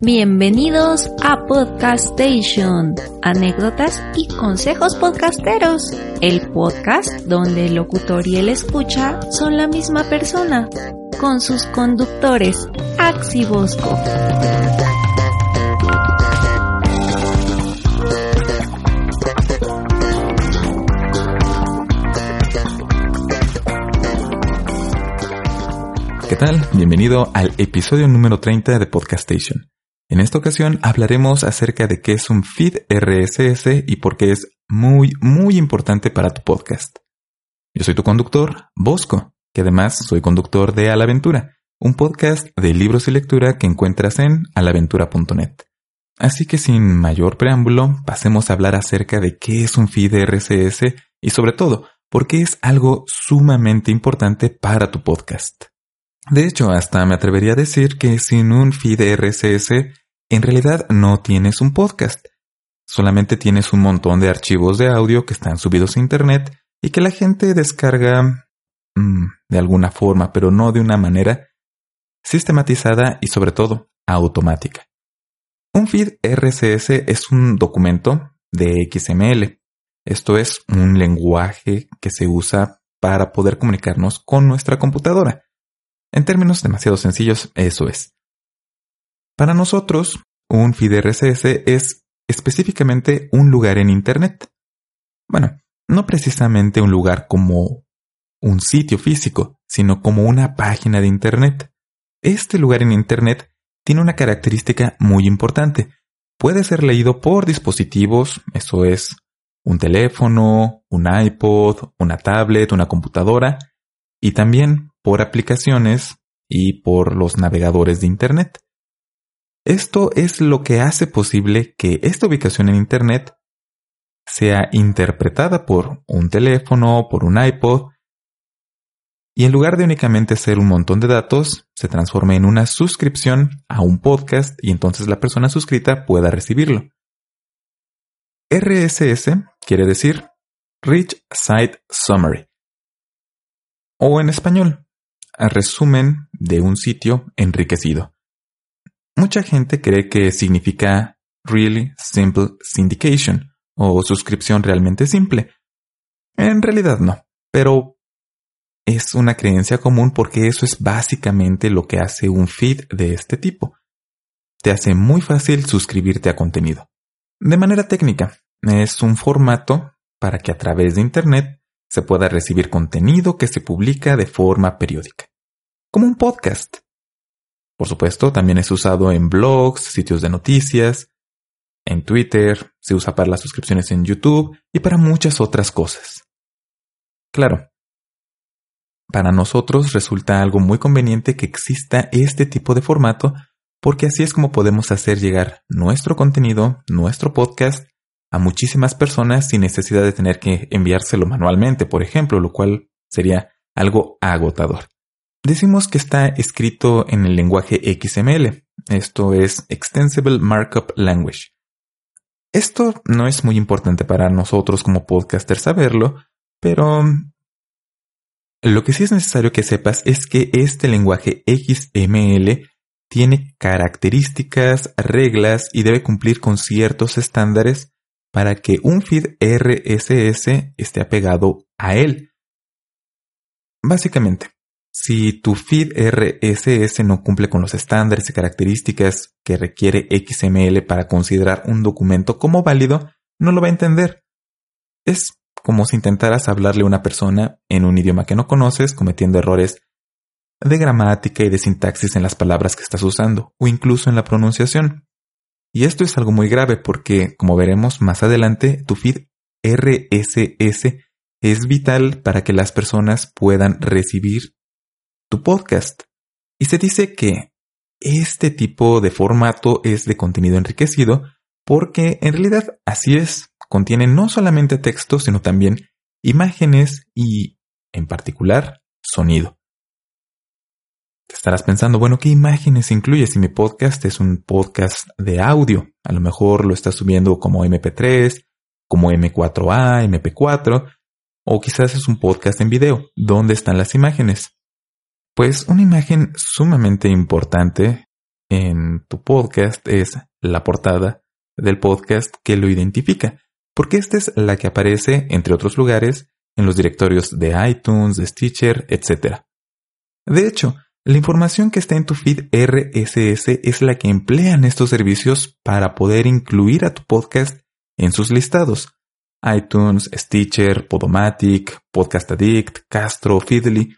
Bienvenidos a Podcast Station, anécdotas y consejos podcasteros, el podcast donde el locutor y el escucha son la misma persona, con sus conductores, Axi Bosco. ¿Qué tal? Bienvenido al episodio número 30 de Podcast Station. En esta ocasión hablaremos acerca de qué es un feed RSS y por qué es muy, muy importante para tu podcast. Yo soy tu conductor, Bosco, que además soy conductor de Alaventura, un podcast de libros y lectura que encuentras en alaventura.net. Así que sin mayor preámbulo, pasemos a hablar acerca de qué es un feed RSS y sobre todo, por qué es algo sumamente importante para tu podcast. De hecho, hasta me atrevería a decir que sin un feed RSS, en realidad no tienes un podcast. Solamente tienes un montón de archivos de audio que están subidos a Internet y que la gente descarga mm, de alguna forma, pero no de una manera sistematizada y sobre todo automática. Un feed RSS es un documento de XML. Esto es un lenguaje que se usa para poder comunicarnos con nuestra computadora. En términos demasiado sencillos, eso es. Para nosotros, un feed es específicamente un lugar en Internet. Bueno, no precisamente un lugar como un sitio físico, sino como una página de Internet. Este lugar en Internet tiene una característica muy importante. Puede ser leído por dispositivos, eso es, un teléfono, un iPod, una tablet, una computadora, y también por aplicaciones y por los navegadores de Internet. Esto es lo que hace posible que esta ubicación en Internet sea interpretada por un teléfono, por un iPod, y en lugar de únicamente ser un montón de datos, se transforme en una suscripción a un podcast y entonces la persona suscrita pueda recibirlo. RSS quiere decir Rich Site Summary o en español, a resumen de un sitio enriquecido. Mucha gente cree que significa Really Simple Syndication o suscripción realmente simple. En realidad no, pero es una creencia común porque eso es básicamente lo que hace un feed de este tipo. Te hace muy fácil suscribirte a contenido. De manera técnica, es un formato para que a través de Internet se pueda recibir contenido que se publica de forma periódica, como un podcast. Por supuesto, también es usado en blogs, sitios de noticias, en Twitter, se usa para las suscripciones en YouTube y para muchas otras cosas. Claro, para nosotros resulta algo muy conveniente que exista este tipo de formato porque así es como podemos hacer llegar nuestro contenido, nuestro podcast, a muchísimas personas sin necesidad de tener que enviárselo manualmente, por ejemplo, lo cual sería algo agotador. Decimos que está escrito en el lenguaje XML, esto es Extensible Markup Language. Esto no es muy importante para nosotros como podcasters saberlo, pero lo que sí es necesario que sepas es que este lenguaje XML tiene características, reglas y debe cumplir con ciertos estándares para que un feed RSS esté apegado a él. Básicamente, si tu feed RSS no cumple con los estándares y características que requiere XML para considerar un documento como válido, no lo va a entender. Es como si intentaras hablarle a una persona en un idioma que no conoces, cometiendo errores de gramática y de sintaxis en las palabras que estás usando, o incluso en la pronunciación. Y esto es algo muy grave porque, como veremos más adelante, tu feed RSS es vital para que las personas puedan recibir tu podcast. Y se dice que este tipo de formato es de contenido enriquecido porque en realidad así es, contiene no solamente texto, sino también imágenes y, en particular, sonido. Te estarás pensando, bueno, ¿qué imágenes incluye si mi podcast es un podcast de audio? A lo mejor lo estás subiendo como MP3, como M4A, MP4, o quizás es un podcast en video. ¿Dónde están las imágenes? Pues una imagen sumamente importante en tu podcast es la portada del podcast que lo identifica, porque esta es la que aparece, entre otros lugares, en los directorios de iTunes, de Stitcher, etc. De hecho, la información que está en tu feed RSS es la que emplean estos servicios para poder incluir a tu podcast en sus listados. iTunes, Stitcher, Podomatic, Podcast Addict, Castro, Feedly.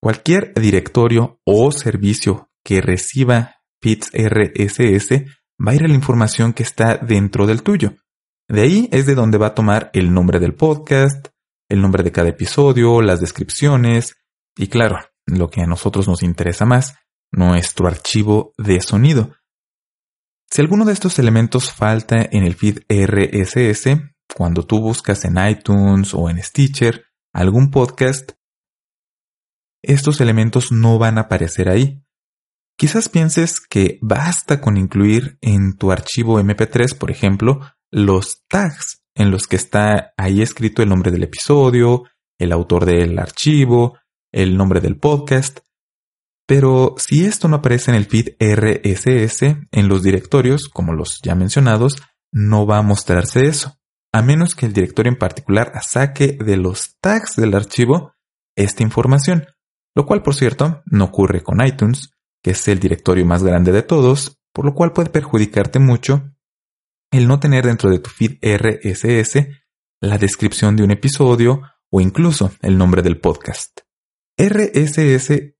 Cualquier directorio o servicio que reciba feeds RSS va a ir a la información que está dentro del tuyo. De ahí es de donde va a tomar el nombre del podcast, el nombre de cada episodio, las descripciones y claro, lo que a nosotros nos interesa más, nuestro archivo de sonido. Si alguno de estos elementos falta en el feed RSS, cuando tú buscas en iTunes o en Stitcher algún podcast, estos elementos no van a aparecer ahí. Quizás pienses que basta con incluir en tu archivo MP3, por ejemplo, los tags en los que está ahí escrito el nombre del episodio, el autor del archivo, el nombre del podcast. Pero si esto no aparece en el feed RSS, en los directorios, como los ya mencionados, no va a mostrarse eso, a menos que el directorio en particular saque de los tags del archivo esta información, lo cual por cierto no ocurre con iTunes, que es el directorio más grande de todos, por lo cual puede perjudicarte mucho el no tener dentro de tu feed RSS la descripción de un episodio o incluso el nombre del podcast. RSS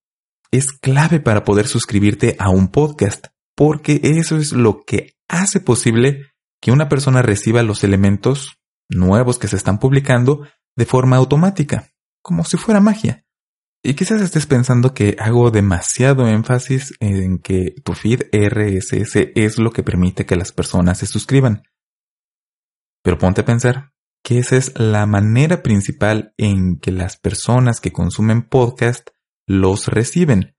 es clave para poder suscribirte a un podcast, porque eso es lo que hace posible que una persona reciba los elementos nuevos que se están publicando de forma automática, como si fuera magia. Y quizás estés pensando que hago demasiado énfasis en que tu feed RSS es lo que permite que las personas se suscriban. Pero ponte a pensar, que esa es la manera principal en que las personas que consumen podcast los reciben.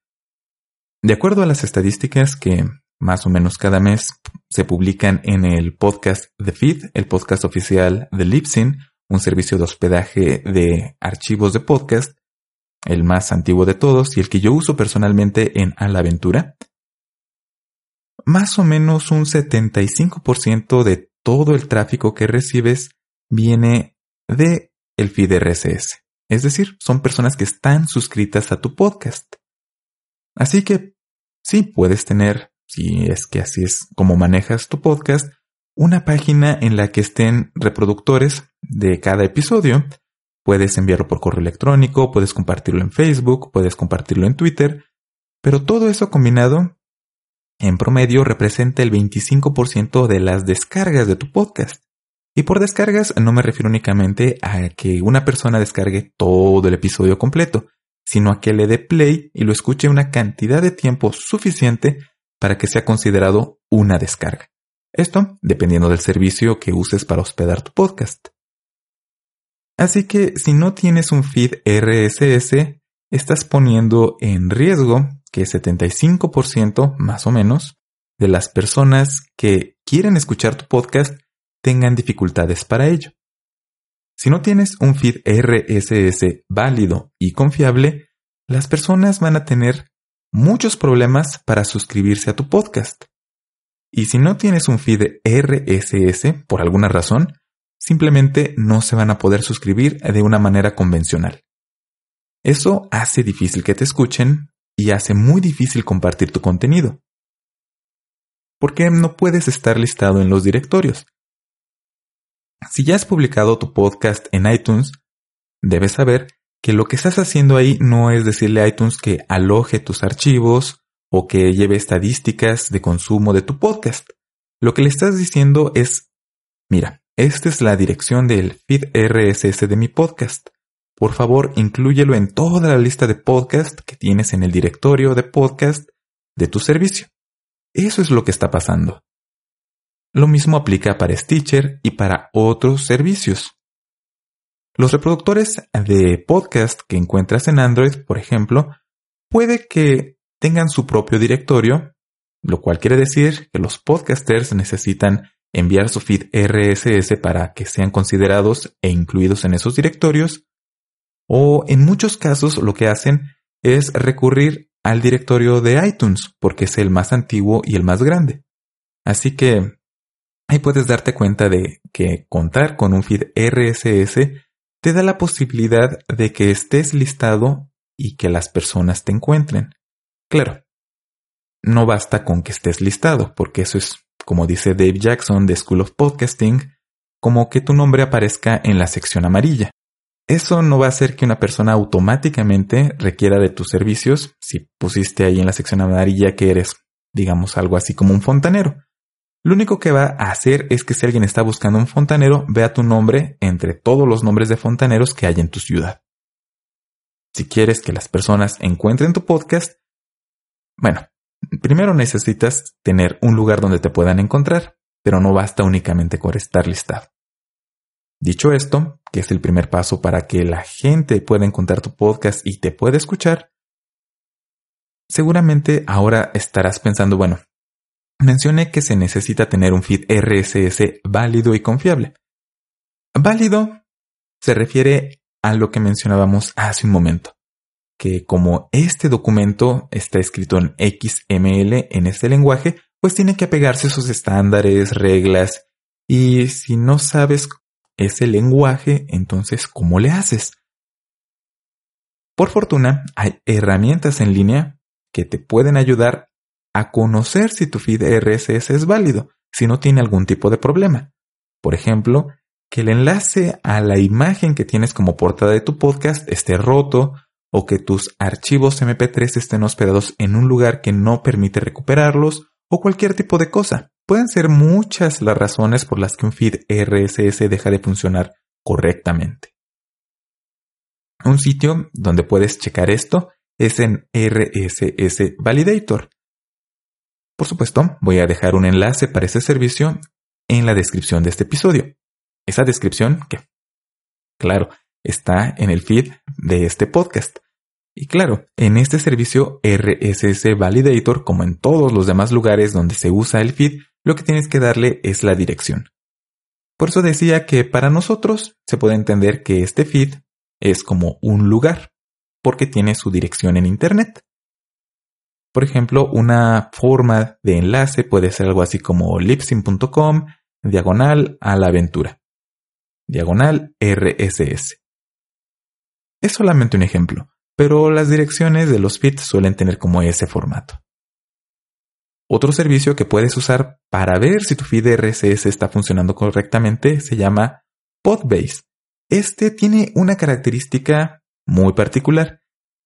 De acuerdo a las estadísticas que más o menos cada mes se publican en el podcast The Feed, el podcast oficial de Libsyn, un servicio de hospedaje de archivos de podcast, el más antiguo de todos y el que yo uso personalmente en Alaventura, más o menos un 75% de todo el tráfico que recibes viene de el feed RSS. Es decir, son personas que están suscritas a tu podcast. Así que sí puedes tener, si es que así es como manejas tu podcast, una página en la que estén reproductores de cada episodio. Puedes enviarlo por correo electrónico, puedes compartirlo en Facebook, puedes compartirlo en Twitter, pero todo eso combinado en promedio representa el 25% de las descargas de tu podcast. Y por descargas no me refiero únicamente a que una persona descargue todo el episodio completo, sino a que le dé play y lo escuche una cantidad de tiempo suficiente para que sea considerado una descarga. Esto dependiendo del servicio que uses para hospedar tu podcast. Así que si no tienes un feed RSS, estás poniendo en riesgo que 75% más o menos de las personas que quieren escuchar tu podcast tengan dificultades para ello. Si no tienes un feed RSS válido y confiable, las personas van a tener muchos problemas para suscribirse a tu podcast. Y si no tienes un feed RSS por alguna razón, simplemente no se van a poder suscribir de una manera convencional. Eso hace difícil que te escuchen y hace muy difícil compartir tu contenido. Porque no puedes estar listado en los directorios. Si ya has publicado tu podcast en iTunes, debes saber que lo que estás haciendo ahí no es decirle a iTunes que aloje tus archivos o que lleve estadísticas de consumo de tu podcast. Lo que le estás diciendo es, mira, esta es la dirección del feed RSS de mi podcast. Por favor, inclúyelo en toda la lista de podcast que tienes en el directorio de podcast de tu servicio. Eso es lo que está pasando. Lo mismo aplica para Stitcher y para otros servicios. Los reproductores de podcast que encuentras en Android, por ejemplo, puede que tengan su propio directorio, lo cual quiere decir que los podcasters necesitan enviar su feed RSS para que sean considerados e incluidos en esos directorios, o en muchos casos lo que hacen es recurrir al directorio de iTunes, porque es el más antiguo y el más grande. Así que ahí puedes darte cuenta de que contar con un feed RSS te da la posibilidad de que estés listado y que las personas te encuentren. Claro, no basta con que estés listado, porque eso es, como dice Dave Jackson de School of Podcasting, como que tu nombre aparezca en la sección amarilla. Eso no va a hacer que una persona automáticamente requiera de tus servicios si pusiste ahí en la sección amarilla que eres, digamos, algo así como un fontanero. Lo único que va a hacer es que si alguien está buscando un fontanero, vea tu nombre entre todos los nombres de fontaneros que hay en tu ciudad. Si quieres que las personas encuentren tu podcast, bueno, primero necesitas tener un lugar donde te puedan encontrar, pero no basta únicamente con estar listado. Dicho esto, que es el primer paso para que la gente pueda encontrar tu podcast y te pueda escuchar, seguramente ahora estarás pensando, bueno, mencioné que se necesita tener un feed RSS válido y confiable. Válido se refiere a lo que mencionábamos hace un momento que como este documento está escrito en XML en este lenguaje, pues tiene que apegarse a sus estándares, reglas, y si no sabes ese lenguaje, entonces, ¿cómo le haces? Por fortuna, hay herramientas en línea que te pueden ayudar a conocer si tu feed RSS es válido, si no tiene algún tipo de problema. Por ejemplo, que el enlace a la imagen que tienes como portada de tu podcast esté roto o que tus archivos MP3 estén hospedados en un lugar que no permite recuperarlos o cualquier tipo de cosa. Pueden ser muchas las razones por las que un feed RSS deja de funcionar correctamente. Un sitio donde puedes checar esto es en RSS Validator. Por supuesto, voy a dejar un enlace para ese servicio en la descripción de este episodio. Esa descripción que, claro, está en el feed de este podcast. Y claro, en este servicio RSS Validator, como en todos los demás lugares donde se usa el feed, lo que tienes que darle es la dirección. Por eso decía que para nosotros se puede entender que este feed es como un lugar, porque tiene su dirección en Internet. Por ejemplo, una forma de enlace puede ser algo así como lipsyn.com diagonal a la aventura, diagonal RSS. Es solamente un ejemplo, pero las direcciones de los feeds suelen tener como ese formato. Otro servicio que puedes usar para ver si tu feed RSS está funcionando correctamente se llama Podbase. Este tiene una característica muy particular,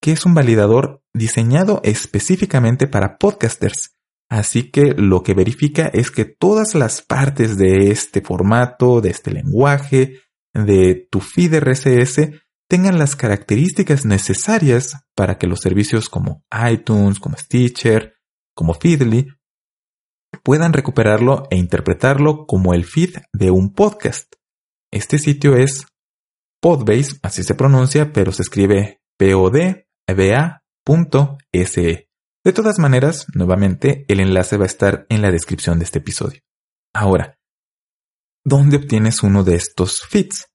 que es un validador diseñado específicamente para podcasters. Así que lo que verifica es que todas las partes de este formato, de este lenguaje, de tu feed RSS tengan las características necesarias para que los servicios como iTunes, como Stitcher, como Feedly puedan recuperarlo e interpretarlo como el feed de un podcast. Este sitio es Podbase, así se pronuncia, pero se escribe podba.se. De todas maneras, nuevamente, el enlace va a estar en la descripción de este episodio. Ahora, ¿dónde obtienes uno de estos feeds?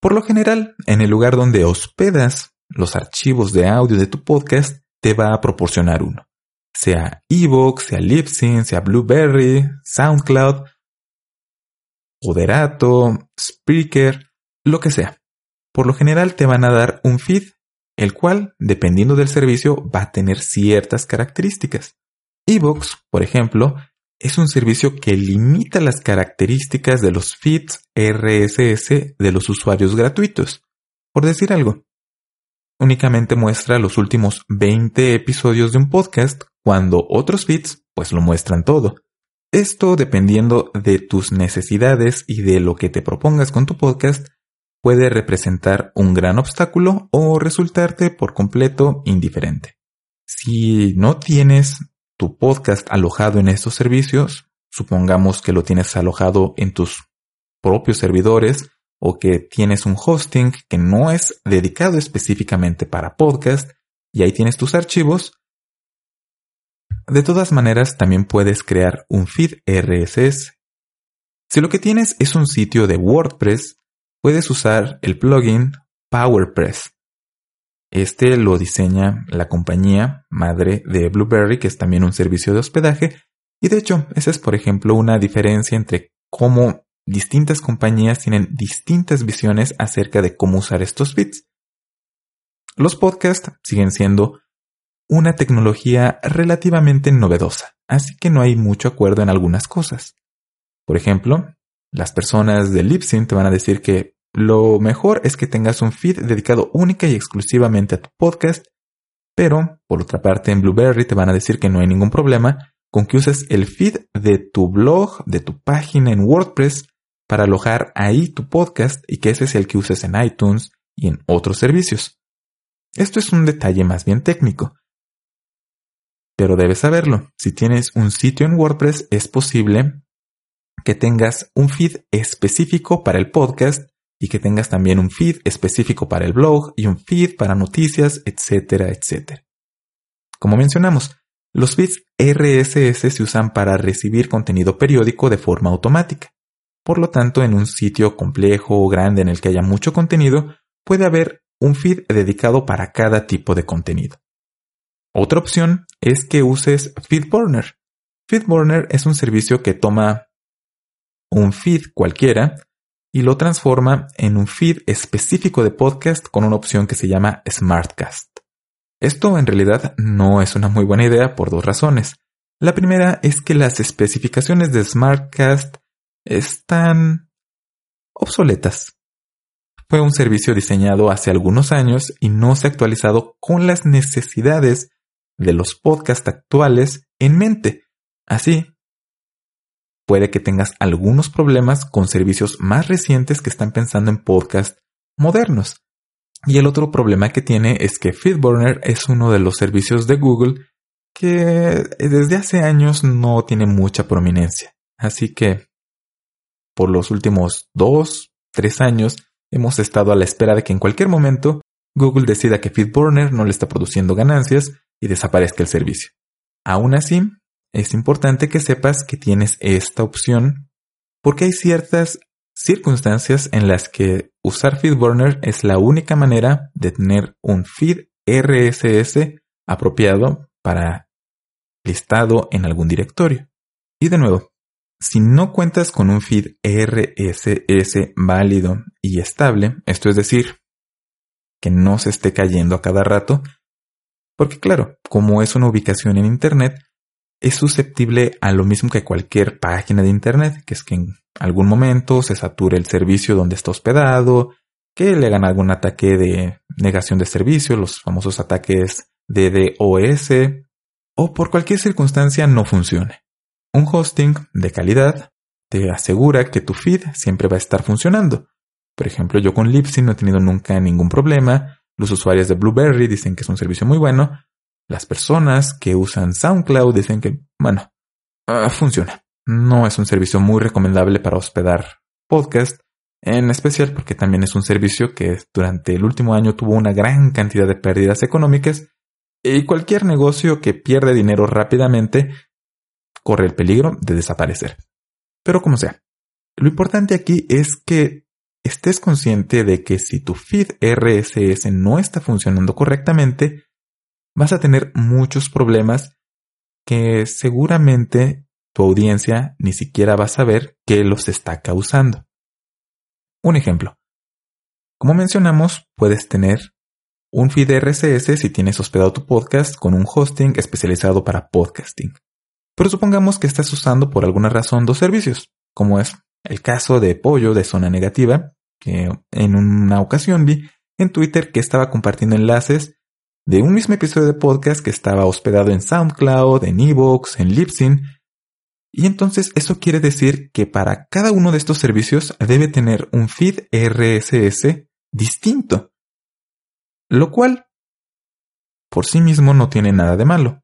Por lo general, en el lugar donde hospedas los archivos de audio de tu podcast, te va a proporcionar uno. Sea Evox, sea Libsyn, sea Blueberry, SoundCloud, Poderato, Spreaker, lo que sea. Por lo general te van a dar un feed, el cual, dependiendo del servicio, va a tener ciertas características. Evox, por ejemplo, es un servicio que limita las características de los feeds RSS de los usuarios gratuitos. Por decir algo, únicamente muestra los últimos 20 episodios de un podcast cuando otros feeds pues lo muestran todo. Esto dependiendo de tus necesidades y de lo que te propongas con tu podcast puede representar un gran obstáculo o resultarte por completo indiferente. Si no tienes tu podcast alojado en estos servicios, supongamos que lo tienes alojado en tus propios servidores o que tienes un hosting que no es dedicado específicamente para podcast y ahí tienes tus archivos, de todas maneras también puedes crear un feed RSS. Si lo que tienes es un sitio de WordPress, puedes usar el plugin PowerPress. Este lo diseña la compañía madre de Blueberry, que es también un servicio de hospedaje. Y de hecho, esa es, por ejemplo, una diferencia entre cómo distintas compañías tienen distintas visiones acerca de cómo usar estos feeds. Los podcasts siguen siendo una tecnología relativamente novedosa, así que no hay mucho acuerdo en algunas cosas. Por ejemplo, las personas de Libsyn te van a decir que lo mejor es que tengas un feed dedicado única y exclusivamente a tu podcast, pero por otra parte en Blueberry te van a decir que no hay ningún problema con que uses el feed de tu blog, de tu página en WordPress para alojar ahí tu podcast y que ese es el que uses en iTunes y en otros servicios. Esto es un detalle más bien técnico. Pero debes saberlo, si tienes un sitio en WordPress es posible que tengas un feed específico para el podcast y que tengas también un feed específico para el blog y un feed para noticias, etcétera, etcétera. Como mencionamos, los feeds RSS se usan para recibir contenido periódico de forma automática. Por lo tanto, en un sitio complejo o grande en el que haya mucho contenido, puede haber un feed dedicado para cada tipo de contenido. Otra opción es que uses FeedBurner. FeedBurner es un servicio que toma un feed cualquiera y lo transforma en un feed específico de podcast con una opción que se llama Smartcast. Esto en realidad no es una muy buena idea por dos razones. La primera es que las especificaciones de Smartcast están obsoletas. Fue un servicio diseñado hace algunos años y no se ha actualizado con las necesidades de los podcasts actuales en mente. Así, puede que tengas algunos problemas con servicios más recientes que están pensando en podcasts modernos. Y el otro problema que tiene es que FeedBurner es uno de los servicios de Google que desde hace años no tiene mucha prominencia. Así que por los últimos dos, tres años hemos estado a la espera de que en cualquier momento Google decida que FeedBurner no le está produciendo ganancias y desaparezca el servicio. Aún así, es importante que sepas que tienes esta opción porque hay ciertas circunstancias en las que usar FeedBurner es la única manera de tener un feed RSS apropiado para listado en algún directorio. Y de nuevo, si no cuentas con un feed RSS válido y estable, esto es decir, que no se esté cayendo a cada rato, porque claro, como es una ubicación en Internet, es susceptible a lo mismo que cualquier página de Internet, que es que en algún momento se sature el servicio donde está hospedado, que le hagan algún ataque de negación de servicio, los famosos ataques de DOS, o por cualquier circunstancia no funcione. Un hosting de calidad te asegura que tu feed siempre va a estar funcionando. Por ejemplo, yo con Libsyn no he tenido nunca ningún problema. Los usuarios de Blueberry dicen que es un servicio muy bueno. Las personas que usan SoundCloud dicen que, bueno, ah, funciona. No es un servicio muy recomendable para hospedar podcast, en especial porque también es un servicio que durante el último año tuvo una gran cantidad de pérdidas económicas y cualquier negocio que pierde dinero rápidamente corre el peligro de desaparecer. Pero como sea, lo importante aquí es que estés consciente de que si tu feed RSS no está funcionando correctamente, vas a tener muchos problemas que seguramente tu audiencia ni siquiera va a saber que los está causando. Un ejemplo. Como mencionamos, puedes tener un feed RSS si tienes hospedado tu podcast con un hosting especializado para podcasting. Pero supongamos que estás usando por alguna razón dos servicios, como es el caso de Pollo de Zona Negativa, que en una ocasión vi en Twitter que estaba compartiendo enlaces de un mismo episodio de podcast que estaba hospedado en SoundCloud, en Evox, en Libsyn. Y entonces eso quiere decir que para cada uno de estos servicios debe tener un feed RSS distinto. Lo cual por sí mismo no tiene nada de malo,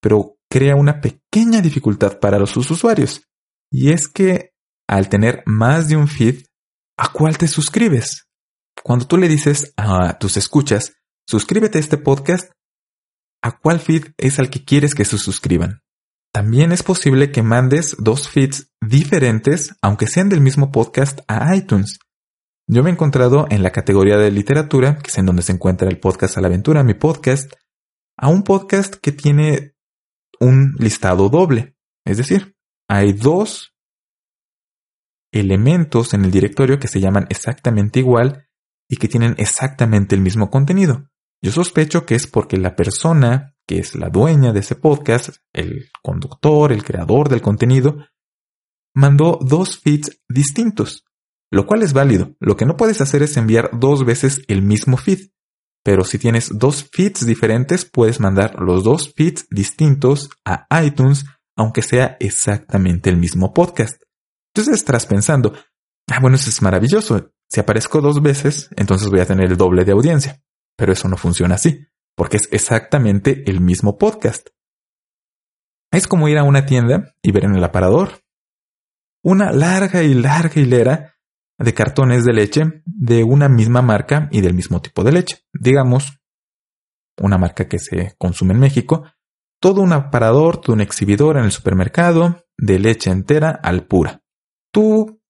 pero crea una pequeña dificultad para los usuarios. Y es que al tener más de un feed, ¿a cuál te suscribes? Cuando tú le dices a tus escuchas, suscríbete a este podcast, ¿a cuál feed es al que quieres que se suscriban? También es posible que mandes dos feeds diferentes, aunque sean del mismo podcast, a iTunes. Yo me he encontrado en la categoría de literatura, que es en donde se encuentra el podcast a la aventura, mi podcast, a un podcast que tiene un listado doble. Es decir, hay dos elementos en el directorio que se llaman exactamente igual y que tienen exactamente el mismo contenido. Yo sospecho que es porque la persona que es la dueña de ese podcast, el conductor, el creador del contenido, mandó dos feeds distintos, lo cual es válido. Lo que no puedes hacer es enviar dos veces el mismo feed. Pero si tienes dos feeds diferentes, puedes mandar los dos feeds distintos a iTunes, aunque sea exactamente el mismo podcast. Entonces estarás pensando, ah, bueno, eso es maravilloso. Si aparezco dos veces, entonces voy a tener el doble de audiencia. Pero eso no funciona así, porque es exactamente el mismo podcast. Es como ir a una tienda y ver en el aparador una larga y larga hilera de cartones de leche de una misma marca y del mismo tipo de leche. Digamos, una marca que se consume en México, todo un aparador, todo un exhibidor en el supermercado de leche entera al pura. Tú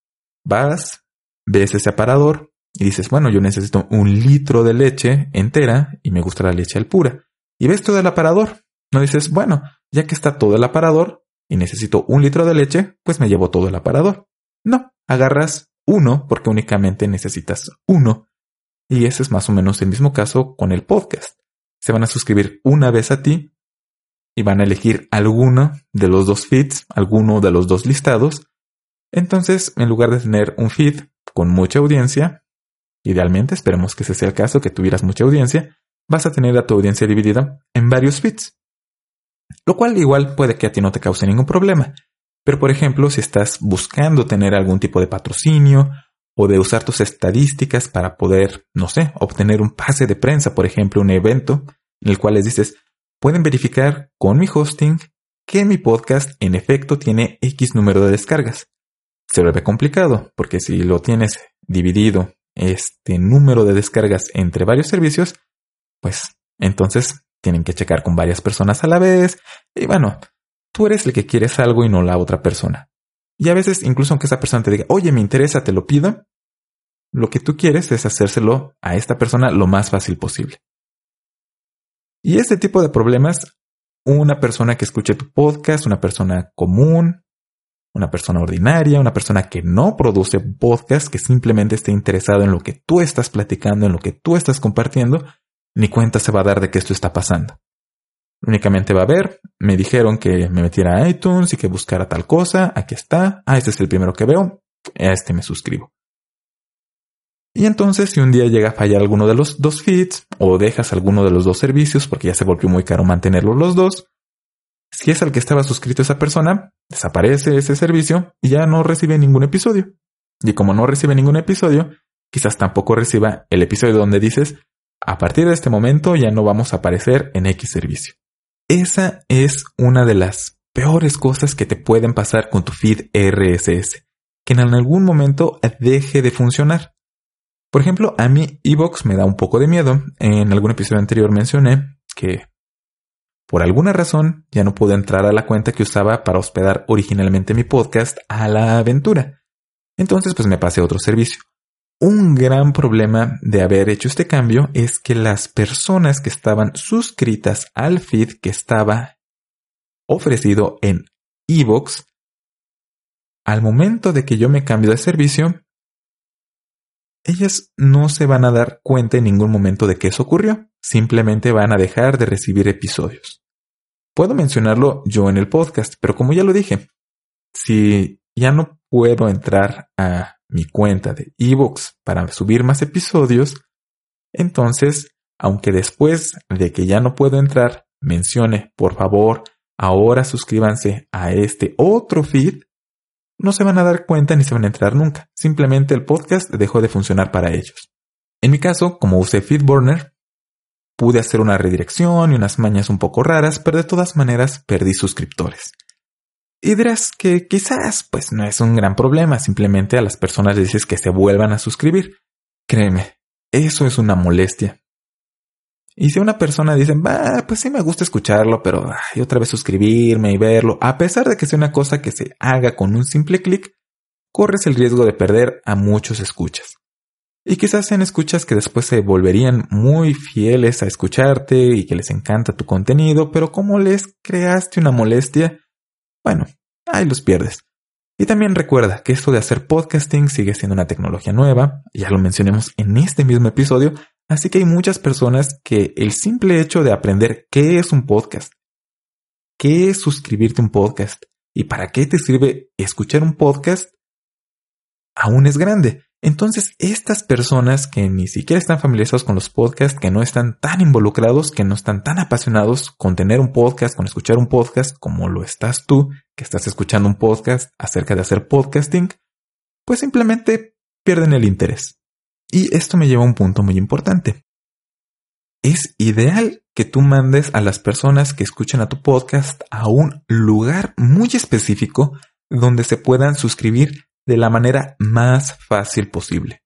vas, ves ese aparador y dices, bueno, yo necesito un litro de leche entera y me gusta la leche al pura. Y ves todo el aparador. No dices, bueno, ya que está todo el aparador, y necesito un litro de leche, pues me llevo todo el aparador. No, agarras uno porque únicamente necesitas uno. Y ese es más o menos el mismo caso con el podcast. Se van a suscribir una vez a ti y van a elegir alguno de los dos feeds, alguno de los dos listados. Entonces, en lugar de tener un feed con mucha audiencia, idealmente esperemos que ese sea el caso, que tuvieras mucha audiencia, vas a tener a tu audiencia dividida en varios feeds. Lo cual igual puede que a ti no te cause ningún problema. Pero por ejemplo, si estás buscando tener algún tipo de patrocinio o de usar tus estadísticas para poder, no sé, obtener un pase de prensa, por ejemplo, un evento en el cual les dices, pueden verificar con mi hosting que mi podcast en efecto tiene X número de descargas. Se vuelve complicado, porque si lo tienes dividido este número de descargas entre varios servicios, pues entonces tienen que checar con varias personas a la vez. Y bueno, tú eres el que quieres algo y no la otra persona. Y a veces, incluso aunque esa persona te diga, oye, me interesa, te lo pido, lo que tú quieres es hacérselo a esta persona lo más fácil posible. Y este tipo de problemas, una persona que escuche tu podcast, una persona común, una persona ordinaria, una persona que no produce podcast, que simplemente esté interesado en lo que tú estás platicando, en lo que tú estás compartiendo, ni cuenta se va a dar de que esto está pasando. Únicamente va a ver, me dijeron que me metiera a iTunes y que buscara tal cosa, aquí está, ah, este es el primero que veo, a este me suscribo. Y entonces si un día llega a fallar alguno de los dos feeds o dejas alguno de los dos servicios porque ya se volvió muy caro mantenerlos los dos, si es al que estaba suscrito esa persona, desaparece ese servicio y ya no recibe ningún episodio. Y como no recibe ningún episodio, quizás tampoco reciba el episodio donde dices, a partir de este momento ya no vamos a aparecer en X servicio. Esa es una de las peores cosas que te pueden pasar con tu feed RSS, que en algún momento deje de funcionar. Por ejemplo, a mí Evox me da un poco de miedo. En algún episodio anterior mencioné que por alguna razón ya no pude entrar a la cuenta que usaba para hospedar originalmente mi podcast a la aventura. Entonces pues me pasé a otro servicio. Un gran problema de haber hecho este cambio es que las personas que estaban suscritas al feed que estaba ofrecido en Evox, al momento de que yo me cambio de servicio, ellas no se van a dar cuenta en ningún momento de que eso ocurrió. Simplemente van a dejar de recibir episodios. Puedo mencionarlo yo en el podcast, pero como ya lo dije, si ya no puedo entrar a mi cuenta de ebooks para subir más episodios, entonces, aunque después de que ya no puedo entrar, mencione, por favor, ahora suscríbanse a este otro feed, no se van a dar cuenta ni se van a entrar nunca. Simplemente el podcast dejó de funcionar para ellos. En mi caso, como usé FeedBurner, pude hacer una redirección y unas mañas un poco raras, pero de todas maneras perdí suscriptores. Y dirás que quizás pues no es un gran problema, simplemente a las personas les dices que se vuelvan a suscribir. Créeme, eso es una molestia. Y si una persona dice, bah, pues sí me gusta escucharlo, pero ay, otra vez suscribirme y verlo, a pesar de que sea una cosa que se haga con un simple clic, corres el riesgo de perder a muchos escuchas. Y quizás sean escuchas que después se volverían muy fieles a escucharte y que les encanta tu contenido, pero como les creaste una molestia, bueno, ahí los pierdes. Y también recuerda que esto de hacer podcasting sigue siendo una tecnología nueva, ya lo mencionemos en este mismo episodio, así que hay muchas personas que el simple hecho de aprender qué es un podcast, qué es suscribirte a un podcast y para qué te sirve escuchar un podcast, aún es grande. Entonces, estas personas que ni siquiera están familiarizados con los podcasts, que no están tan involucrados, que no están tan apasionados con tener un podcast, con escuchar un podcast, como lo estás tú, que estás escuchando un podcast acerca de hacer podcasting, pues simplemente pierden el interés. Y esto me lleva a un punto muy importante. Es ideal que tú mandes a las personas que escuchan a tu podcast a un lugar muy específico donde se puedan suscribir de la manera más fácil posible.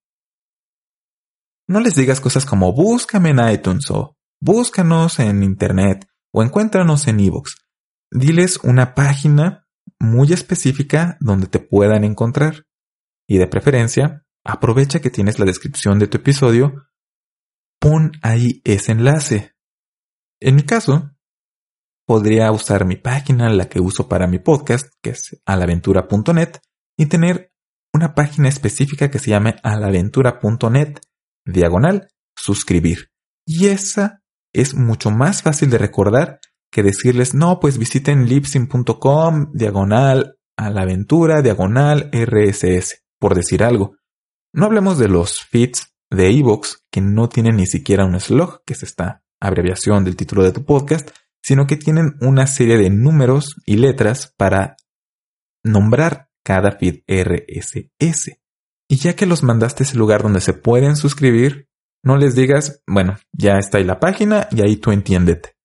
No les digas cosas como búscame en iTunes o búscanos en Internet o encuéntranos en iVoox. Diles una página muy específica donde te puedan encontrar. Y de preferencia, aprovecha que tienes la descripción de tu episodio, pon ahí ese enlace. En mi caso, podría usar mi página, la que uso para mi podcast, que es alaventura.net, y tener una página específica que se llame alaventura.net diagonal suscribir. Y esa es mucho más fácil de recordar que decirles, no, pues visiten lipsin.com diagonal a la aventura diagonal RSS, por decir algo. No hablemos de los feeds de iVoox que no tienen ni siquiera un slug, que es esta abreviación del título de tu podcast, sino que tienen una serie de números y letras para nombrar cada feed RSS. Y ya que los mandaste a ese lugar donde se pueden suscribir, no les digas, bueno, ya está ahí la página y ahí tú entiéndete.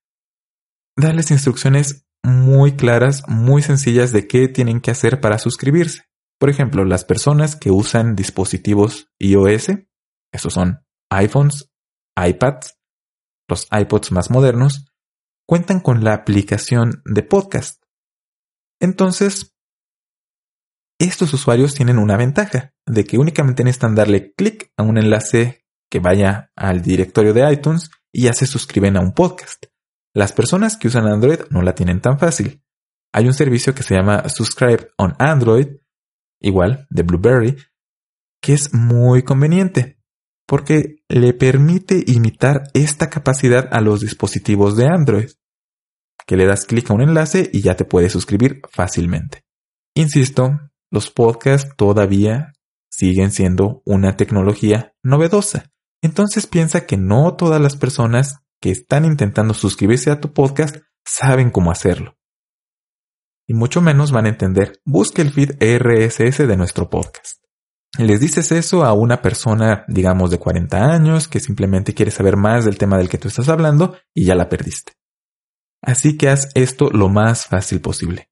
Darles instrucciones muy claras, muy sencillas de qué tienen que hacer para suscribirse. Por ejemplo, las personas que usan dispositivos iOS, esos son iPhones, iPads, los iPods más modernos, cuentan con la aplicación de podcast. Entonces, estos usuarios tienen una ventaja de que únicamente necesitan darle clic a un enlace que vaya al directorio de iTunes y ya se suscriben a un podcast. Las personas que usan Android no la tienen tan fácil. Hay un servicio que se llama Subscribe on Android, igual de Blueberry, que es muy conveniente porque le permite imitar esta capacidad a los dispositivos de Android, que le das clic a un enlace y ya te puedes suscribir fácilmente. Insisto, los podcasts todavía siguen siendo una tecnología novedosa. Entonces piensa que no todas las personas que están intentando suscribirse a tu podcast saben cómo hacerlo. Y mucho menos van a entender, busque el feed RSS de nuestro podcast. Les dices eso a una persona, digamos, de 40 años, que simplemente quiere saber más del tema del que tú estás hablando y ya la perdiste. Así que haz esto lo más fácil posible.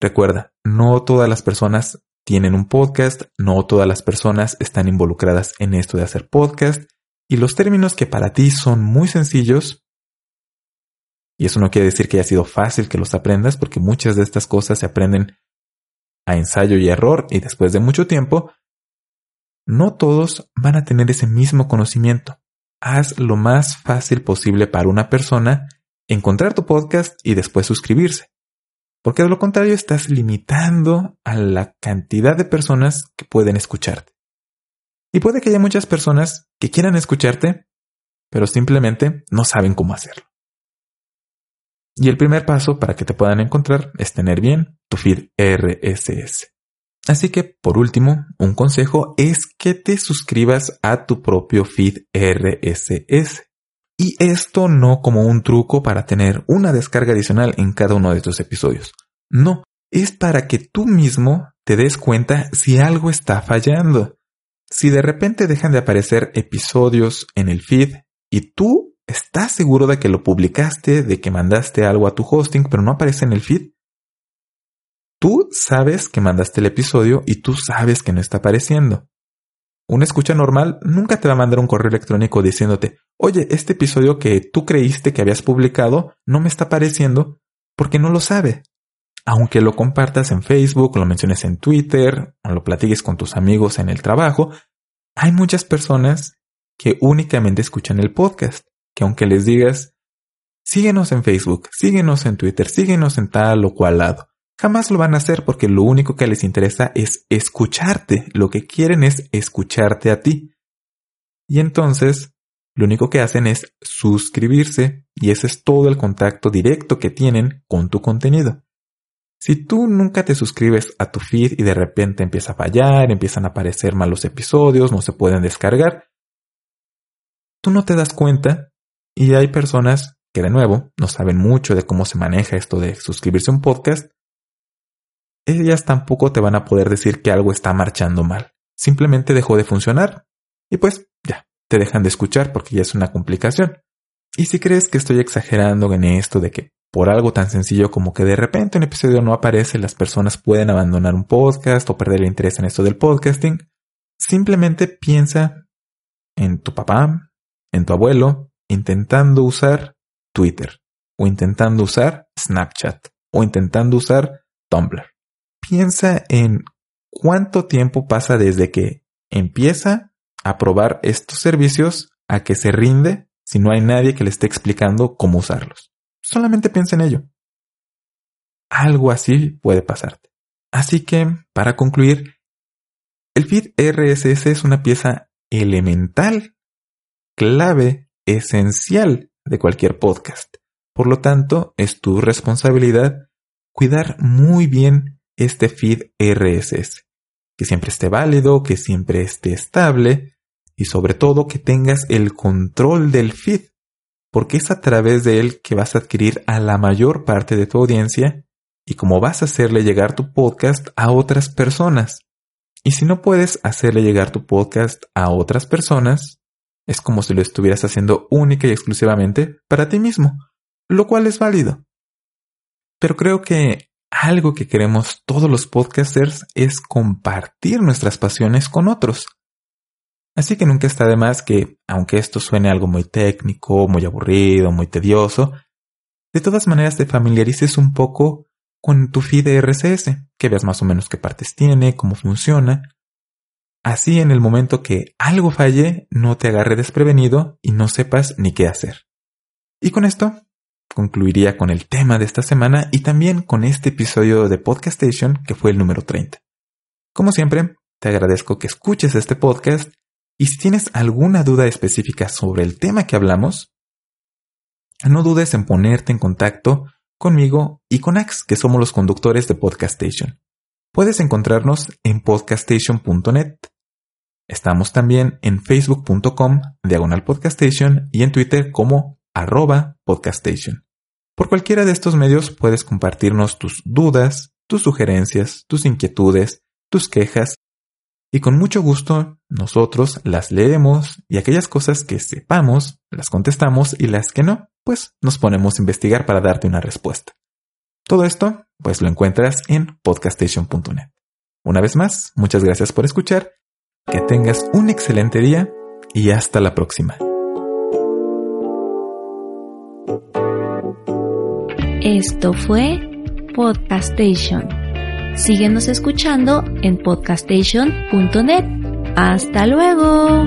Recuerda, no todas las personas tienen un podcast, no todas las personas están involucradas en esto de hacer podcast, y los términos que para ti son muy sencillos, y eso no quiere decir que haya sido fácil que los aprendas, porque muchas de estas cosas se aprenden a ensayo y error y después de mucho tiempo, no todos van a tener ese mismo conocimiento. Haz lo más fácil posible para una persona encontrar tu podcast y después suscribirse. Porque de lo contrario estás limitando a la cantidad de personas que pueden escucharte. Y puede que haya muchas personas que quieran escucharte, pero simplemente no saben cómo hacerlo. Y el primer paso para que te puedan encontrar es tener bien tu feed RSS. Así que, por último, un consejo es que te suscribas a tu propio feed RSS. Y esto no como un truco para tener una descarga adicional en cada uno de estos episodios. No, es para que tú mismo te des cuenta si algo está fallando. Si de repente dejan de aparecer episodios en el feed y tú estás seguro de que lo publicaste, de que mandaste algo a tu hosting, pero no aparece en el feed, tú sabes que mandaste el episodio y tú sabes que no está apareciendo. Una escucha normal nunca te va a mandar un correo electrónico diciéndote, oye, este episodio que tú creíste que habías publicado no me está apareciendo porque no lo sabe. Aunque lo compartas en Facebook, lo menciones en Twitter, o lo platiques con tus amigos en el trabajo, hay muchas personas que únicamente escuchan el podcast, que aunque les digas, síguenos en Facebook, síguenos en Twitter, síguenos en tal o cual lado, jamás lo van a hacer porque lo único que les interesa es escucharte, lo que quieren es escucharte a ti. Y entonces, lo único que hacen es suscribirse y ese es todo el contacto directo que tienen con tu contenido. Si tú nunca te suscribes a tu feed y de repente empieza a fallar, empiezan a aparecer malos episodios, no se pueden descargar, tú no te das cuenta y hay personas que de nuevo no saben mucho de cómo se maneja esto de suscribirse a un podcast, ellas tampoco te van a poder decir que algo está marchando mal. Simplemente dejó de funcionar y pues ya, te dejan de escuchar porque ya es una complicación. Y si crees que estoy exagerando en esto de que por algo tan sencillo como que de repente un episodio no aparece, las personas pueden abandonar un podcast o perder el interés en esto del podcasting. Simplemente piensa en tu papá, en tu abuelo, intentando usar Twitter, o intentando usar Snapchat, o intentando usar Tumblr. Piensa en cuánto tiempo pasa desde que empieza a probar estos servicios a que se rinde si no hay nadie que le esté explicando cómo usarlos. Solamente piensa en ello. Algo así puede pasarte. Así que, para concluir, el feed RSS es una pieza elemental, clave, esencial de cualquier podcast. Por lo tanto, es tu responsabilidad cuidar muy bien este feed RSS. Que siempre esté válido, que siempre esté estable y sobre todo que tengas el control del feed porque es a través de él que vas a adquirir a la mayor parte de tu audiencia y cómo vas a hacerle llegar tu podcast a otras personas. Y si no puedes hacerle llegar tu podcast a otras personas, es como si lo estuvieras haciendo única y exclusivamente para ti mismo, lo cual es válido. Pero creo que algo que queremos todos los podcasters es compartir nuestras pasiones con otros. Así que nunca está de más que, aunque esto suene algo muy técnico, muy aburrido, muy tedioso, de todas maneras te familiarices un poco con tu feed de que veas más o menos qué partes tiene, cómo funciona. Así en el momento que algo falle, no te agarre desprevenido y no sepas ni qué hacer. Y con esto concluiría con el tema de esta semana y también con este episodio de Podcast Station que fue el número 30. Como siempre, te agradezco que escuches este podcast y si tienes alguna duda específica sobre el tema que hablamos, no dudes en ponerte en contacto conmigo y con Ax, que somos los conductores de Podcastation. Puedes encontrarnos en podcastation.net. Estamos también en facebook.com diagonal podcastation y en Twitter como arroba podcastation. Por cualquiera de estos medios puedes compartirnos tus dudas, tus sugerencias, tus inquietudes, tus quejas y con mucho gusto nosotros las leemos y aquellas cosas que sepamos las contestamos y las que no, pues nos ponemos a investigar para darte una respuesta. Todo esto, pues lo encuentras en podcastation.net. Una vez más, muchas gracias por escuchar, que tengas un excelente día y hasta la próxima. Esto fue Podcastation Síguenos escuchando en podcastation.net. Hasta luego.